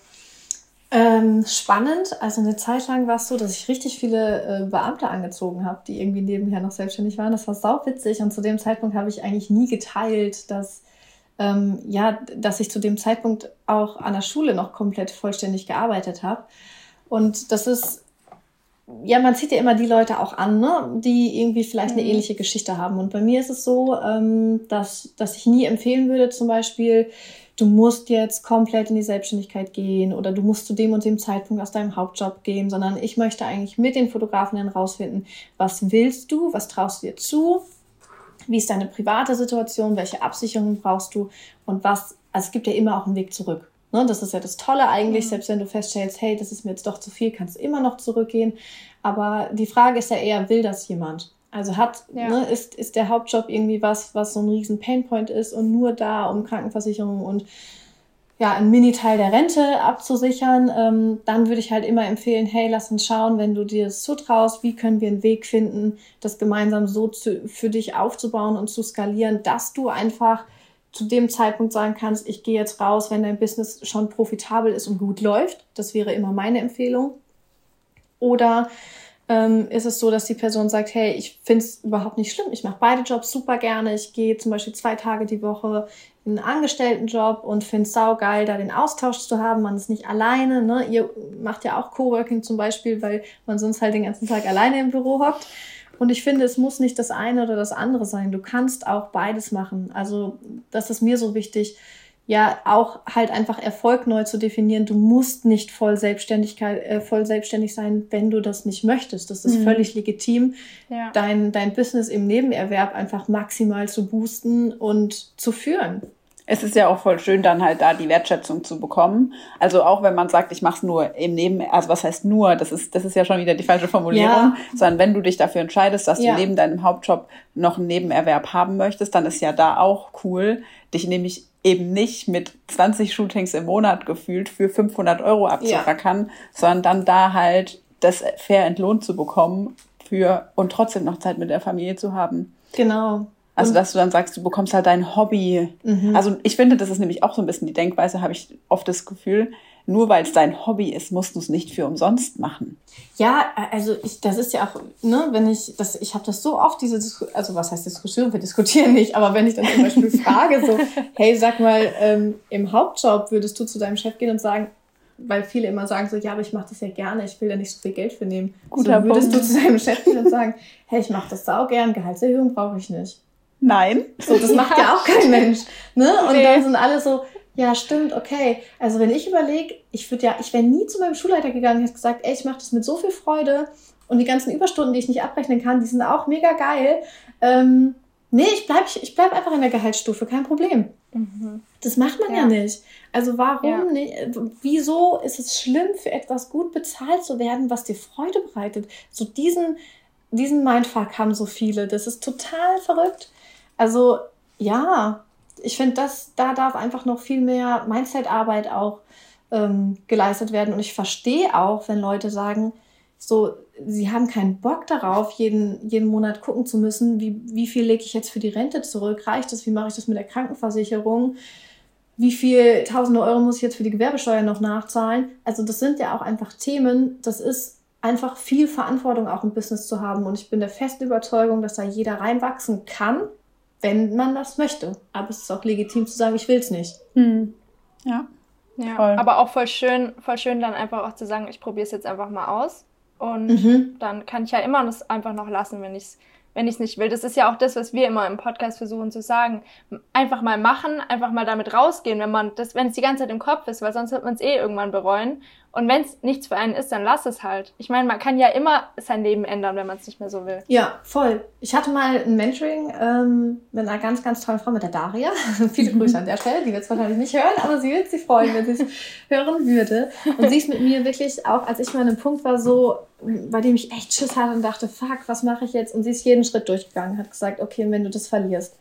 Ähm, spannend. Also eine Zeit lang war es so, dass ich richtig viele äh, Beamte angezogen habe, die irgendwie nebenher noch selbstständig waren. Das war sau witzig und zu dem Zeitpunkt habe ich eigentlich nie geteilt, dass ähm, ja, dass ich zu dem Zeitpunkt auch an der Schule noch komplett vollständig gearbeitet habe. Und das ist, ja, man zieht ja immer die Leute auch an, ne, die irgendwie vielleicht eine mhm. ähnliche Geschichte haben. Und bei mir ist es so, ähm, dass, dass ich nie empfehlen würde, zum Beispiel, du musst jetzt komplett in die Selbstständigkeit gehen oder du musst zu dem und dem Zeitpunkt aus deinem Hauptjob gehen, sondern ich möchte eigentlich mit den Fotografen herausfinden, was willst du, was traust du dir zu, wie ist deine private Situation, welche Absicherungen brauchst du und was, also es gibt ja immer auch einen Weg zurück. Ne? Das ist ja das Tolle eigentlich, mhm. selbst wenn du feststellst, hey, das ist mir jetzt doch zu viel, kannst du immer noch zurückgehen. Aber die Frage ist ja eher, will das jemand? Also hat, ja. ne, ist, ist der Hauptjob irgendwie was, was so ein riesen Painpoint ist und nur da um Krankenversicherung und ja, einen Mini-Teil der Rente abzusichern, ähm, dann würde ich halt immer empfehlen, hey, lass uns schauen, wenn du dir das zutraust, wie können wir einen Weg finden, das gemeinsam so zu, für dich aufzubauen und zu skalieren, dass du einfach zu dem Zeitpunkt sagen kannst, ich gehe jetzt raus, wenn dein Business schon profitabel ist und gut läuft. Das wäre immer meine Empfehlung. Oder ähm, ist es so, dass die Person sagt, hey, ich finde es überhaupt nicht schlimm, ich mache beide Jobs super gerne, ich gehe zum Beispiel zwei Tage die Woche einen Angestelltenjob und finde es saugeil, da den Austausch zu haben. Man ist nicht alleine. Ne? Ihr macht ja auch Coworking zum Beispiel, weil man sonst halt den ganzen Tag alleine im Büro hockt. Und ich finde, es muss nicht das eine oder das andere sein. Du kannst auch beides machen. Also das ist mir so wichtig ja auch halt einfach Erfolg neu zu definieren. Du musst nicht voll Selbstständigkeit, äh, voll selbstständig sein, wenn du das nicht möchtest. Das ist mhm. völlig legitim, ja. dein, dein Business im Nebenerwerb einfach maximal zu boosten und zu führen. Es ist ja auch voll schön, dann halt da die Wertschätzung zu bekommen. Also auch wenn man sagt, ich mache es nur im Neben, also was heißt nur, das ist, das ist ja schon wieder die falsche Formulierung, ja. sondern wenn du dich dafür entscheidest, dass ja. du neben deinem Hauptjob noch einen Nebenerwerb haben möchtest, dann ist ja da auch cool, dich nämlich eben nicht mit 20 Shootings im Monat gefühlt für 500 Euro abzurackern, ja. sondern dann da halt das fair entlohnt zu bekommen für und trotzdem noch Zeit mit der Familie zu haben. Genau. Also, dass du dann sagst, du bekommst halt dein Hobby. Mhm. Also, ich finde, das ist nämlich auch so ein bisschen die Denkweise, habe ich oft das Gefühl, nur weil es dein Hobby ist, musst du es nicht für umsonst machen. Ja, also ich, das ist ja auch, ne, wenn ich das, ich habe das so oft diese, also was heißt Diskussion? Wir diskutieren nicht, aber wenn ich dann zum Beispiel frage, so, hey, sag mal, ähm, im Hauptjob würdest du zu deinem Chef gehen und sagen, weil viele immer sagen so, ja, aber ich mache das ja gerne, ich will da nicht so viel Geld für nehmen. Guter so, würdest Punkt. du zu deinem Chef gehen und sagen, hey, ich mache das sau gern, Gehaltserhöhung brauche ich nicht. Nein. So, das macht ja auch kein Mensch. Ne? Und nee. dann sind alle so, Ja, stimmt, okay. Also wenn ich überlege, ich würde ja, ich wäre nie zu meinem Schulleiter gegangen und hätte gesagt, ey, ich mache das mit so viel Freude und die ganzen Überstunden, die ich nicht abrechnen kann, die sind auch mega geil. Ähm, nee, ich bleib, ich, ich bleib einfach in der Gehaltsstufe, kein Problem. Mhm. Das macht man ja. ja. nicht. Also warum ja. nicht? Wieso ist es schlimm, für etwas gut bezahlt zu werden, was dir Freude bereitet? So diesen, diesen Mindfuck haben so viele. Das ist total verrückt. Also ja, ich finde, da darf einfach noch viel mehr Mindset-Arbeit auch ähm, geleistet werden. Und ich verstehe auch, wenn Leute sagen, so, sie haben keinen Bock darauf, jeden, jeden Monat gucken zu müssen, wie, wie viel lege ich jetzt für die Rente zurück, reicht das, wie mache ich das mit der Krankenversicherung, wie viel tausende Euro muss ich jetzt für die Gewerbesteuer noch nachzahlen. Also das sind ja auch einfach Themen, das ist einfach viel Verantwortung auch im Business zu haben. Und ich bin der festen Überzeugung, dass da jeder reinwachsen kann, wenn man das möchte. Aber es ist auch legitim zu sagen, ich will es nicht. Hm. Ja. Ja, voll. aber auch voll schön, voll schön dann einfach auch zu sagen, ich probiere es jetzt einfach mal aus. Und mhm. dann kann ich ja immer das einfach noch lassen, wenn ich es wenn ich es nicht will. Das ist ja auch das, was wir immer im Podcast versuchen zu sagen. Einfach mal machen, einfach mal damit rausgehen, wenn man das, wenn es die ganze Zeit im Kopf ist, weil sonst wird man es eh irgendwann bereuen. Und wenn es nichts für einen ist, dann lass es halt. Ich meine, man kann ja immer sein Leben ändern, wenn man es nicht mehr so will. Ja, voll. Ich hatte mal ein Mentoring ähm, mit einer ganz, ganz tollen Frau, mit der Daria. Viele Grüße an der Stelle. Die wird es wahrscheinlich nicht hören, aber sie wird sich freuen, wenn sie es hören würde. Und sie ist mit mir wirklich auch, als ich mal an einem Punkt war, so, bei dem ich echt Schiss hatte und dachte, fuck, was mache ich jetzt? Und sie ist jeden Schritt durchgegangen, hat gesagt, okay, wenn du das verlierst.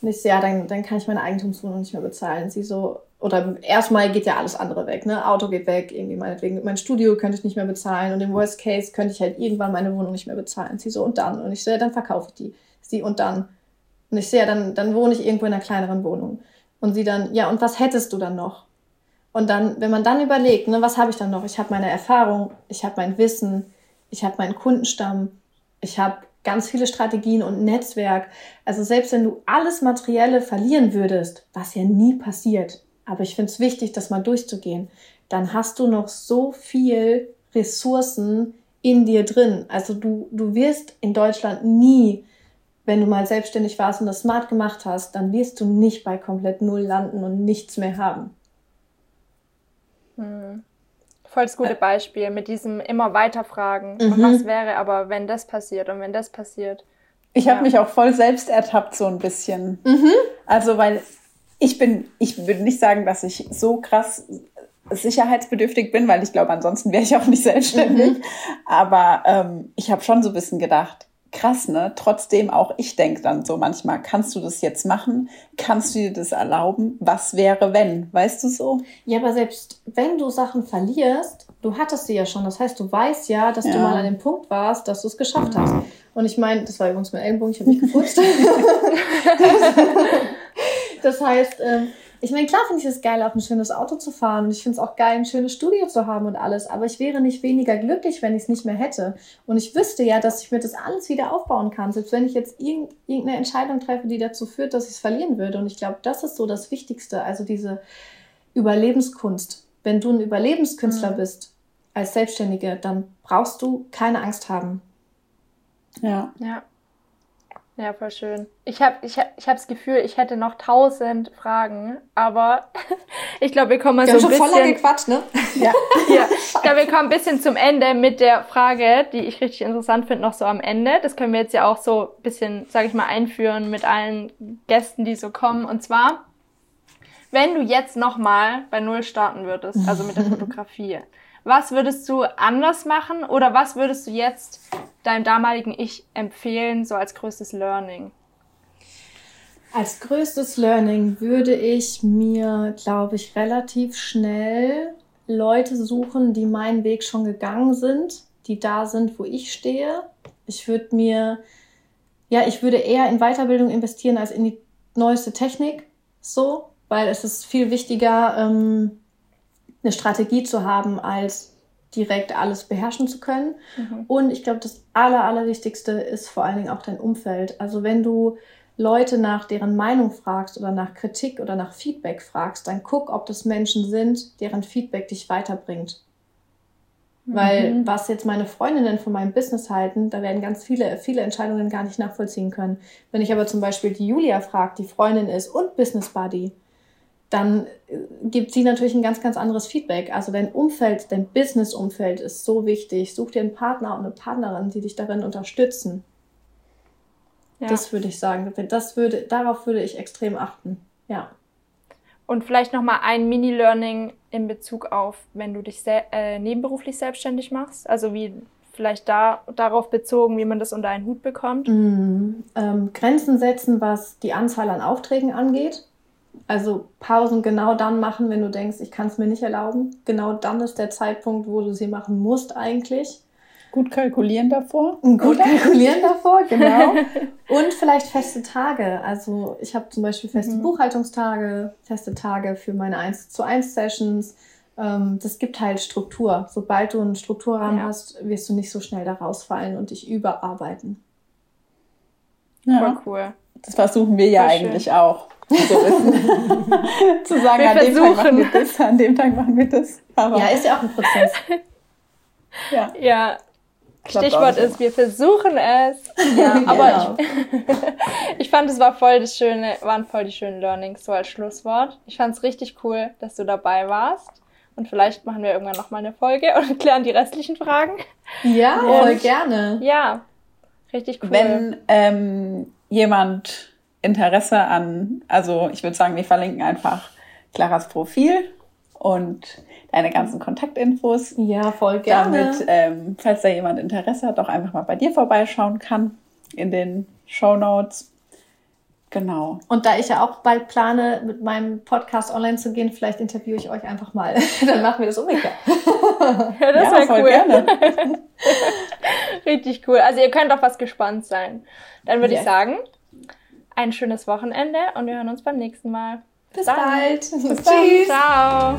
Und ich so, ja, dann, dann kann ich meine Eigentumswohnung nicht mehr bezahlen. Und sie so, oder erstmal geht ja alles andere weg, ne? Auto geht weg, irgendwie meinetwegen, mein Studio könnte ich nicht mehr bezahlen und im Worst Case könnte ich halt irgendwann meine Wohnung nicht mehr bezahlen. Sie so, und dann? Und ich so, ja, dann verkaufe ich die. Sie, und dann? Und ich sehe, so, ja, dann, dann wohne ich irgendwo in einer kleineren Wohnung. Und sie dann, ja, und was hättest du dann noch? Und dann, wenn man dann überlegt, ne, was habe ich dann noch? Ich habe meine Erfahrung, ich habe mein Wissen, ich habe meinen Kundenstamm, ich habe ganz viele Strategien und Netzwerk. Also selbst wenn du alles Materielle verlieren würdest, was ja nie passiert, aber ich finde es wichtig, das mal durchzugehen, dann hast du noch so viel Ressourcen in dir drin. Also du, du wirst in Deutschland nie, wenn du mal selbstständig warst und das smart gemacht hast, dann wirst du nicht bei komplett Null landen und nichts mehr haben. Hm. Voll das gute Beispiel mit diesem immer weiterfragen. Mhm. Und was wäre aber, wenn das passiert und wenn das passiert? Ich ja. habe mich auch voll selbst ertappt, so ein bisschen. Mhm. Also, weil ich bin, ich würde nicht sagen, dass ich so krass sicherheitsbedürftig bin, weil ich glaube, ansonsten wäre ich auch nicht selbstständig. Mhm. Aber ähm, ich habe schon so ein bisschen gedacht, krass, ne? Trotzdem auch ich denke dann so manchmal, kannst du das jetzt machen? Kannst du dir das erlauben? Was wäre, wenn? Weißt du so? Ja, aber selbst wenn du Sachen verlierst, du hattest sie ja schon. Das heißt, du weißt ja, dass ja. du mal an dem Punkt warst, dass du es geschafft hast. Und ich meine, das war übrigens mein Ellenbogen, ich habe mich gefurzt. das heißt, ähm, ich meine, klar finde ich es geil, auch ein schönes Auto zu fahren und ich finde es auch geil, ein schönes Studio zu haben und alles, aber ich wäre nicht weniger glücklich, wenn ich es nicht mehr hätte. Und ich wüsste ja, dass ich mir das alles wieder aufbauen kann, selbst wenn ich jetzt irgendeine Entscheidung treffe, die dazu führt, dass ich es verlieren würde. Und ich glaube, das ist so das Wichtigste, also diese Überlebenskunst. Wenn du ein Überlebenskünstler mhm. bist als Selbstständige, dann brauchst du keine Angst haben. Ja. Ja. Ja, voll schön. Ich habe ich hab, ich hab das Gefühl, ich hätte noch tausend Fragen, aber ich glaube, wir kommen mal wir so ein bisschen... voll lange Quatsch, ne? Ja. ja. Ich glaube, wir kommen ein bisschen zum Ende mit der Frage, die ich richtig interessant finde, noch so am Ende. Das können wir jetzt ja auch so ein bisschen, sage ich mal, einführen mit allen Gästen, die so kommen. Und zwar, wenn du jetzt nochmal bei Null starten würdest, also mit der Fotografie, was würdest du anders machen oder was würdest du jetzt deinem damaligen Ich empfehlen, so als größtes Learning? Als größtes Learning würde ich mir, glaube ich, relativ schnell Leute suchen, die meinen Weg schon gegangen sind, die da sind, wo ich stehe. Ich würde mir, ja, ich würde eher in Weiterbildung investieren als in die neueste Technik, so, weil es ist viel wichtiger, ähm, eine Strategie zu haben, als direkt alles beherrschen zu können. Mhm. Und ich glaube, das Aller, Allerwichtigste ist vor allen Dingen auch dein Umfeld. Also wenn du Leute nach deren Meinung fragst oder nach Kritik oder nach Feedback fragst, dann guck, ob das Menschen sind, deren Feedback dich weiterbringt. Mhm. Weil was jetzt meine Freundinnen von meinem Business halten, da werden ganz viele, viele Entscheidungen gar nicht nachvollziehen können. Wenn ich aber zum Beispiel die Julia frage, die Freundin ist und Business Buddy, dann äh, gibt sie natürlich ein ganz, ganz anderes Feedback. Also dein Umfeld, dein Business-Umfeld ist so wichtig. Such dir einen Partner und eine Partnerin, die dich darin unterstützen. Ja. Das würde ich sagen. Das würde, darauf würde ich extrem achten. Ja. Und vielleicht nochmal ein Mini-Learning in Bezug auf, wenn du dich se äh, nebenberuflich selbstständig machst. Also wie vielleicht da darauf bezogen, wie man das unter einen Hut bekommt. Mm, ähm, Grenzen setzen, was die Anzahl an Aufträgen angeht. Also Pausen genau dann machen, wenn du denkst, ich kann es mir nicht erlauben. Genau dann ist der Zeitpunkt, wo du sie machen musst eigentlich. Gut kalkulieren davor. Gut oder? kalkulieren davor, genau. Und vielleicht feste Tage. Also ich habe zum Beispiel feste mhm. Buchhaltungstage, feste Tage für meine 1 zu 1 Sessions. Ähm, das gibt halt Struktur. Sobald du einen Strukturrahmen ja. hast, wirst du nicht so schnell da rausfallen und dich überarbeiten. Ja. Voll cool. Das versuchen wir ja Voll eigentlich schön. auch. So zu sagen, wir an dem Tag machen wir das, an dem Tag machen wir das. Aber ja, ist ja auch ein Prozess. ja. ja. Stichwort ist, wir versuchen es. Ja, aber genau. ich, ich fand, es war voll das schöne, waren voll die schönen Learnings so als Schlusswort. Ich fand es richtig cool, dass du dabei warst. Und vielleicht machen wir irgendwann nochmal eine Folge und klären die restlichen Fragen. Ja, voll gerne. Ja, richtig cool. Wenn ähm, jemand Interesse an, also ich würde sagen, wir verlinken einfach Claras Profil und deine ganzen Kontaktinfos. Ja, voll gerne. Damit, ähm, falls da jemand Interesse hat, auch einfach mal bei dir vorbeischauen kann in den Show Notes. Genau. Und da ich ja auch bald plane, mit meinem Podcast online zu gehen, vielleicht interviewe ich euch einfach mal. Dann machen wir das umgekehrt. ja, das ja, wäre cool. Gerne. Richtig cool. Also ihr könnt auf was gespannt sein. Dann würde yes. ich sagen, ein schönes Wochenende und wir hören uns beim nächsten Mal. Bis, Bis bald. Bis Tschüss. Ciao.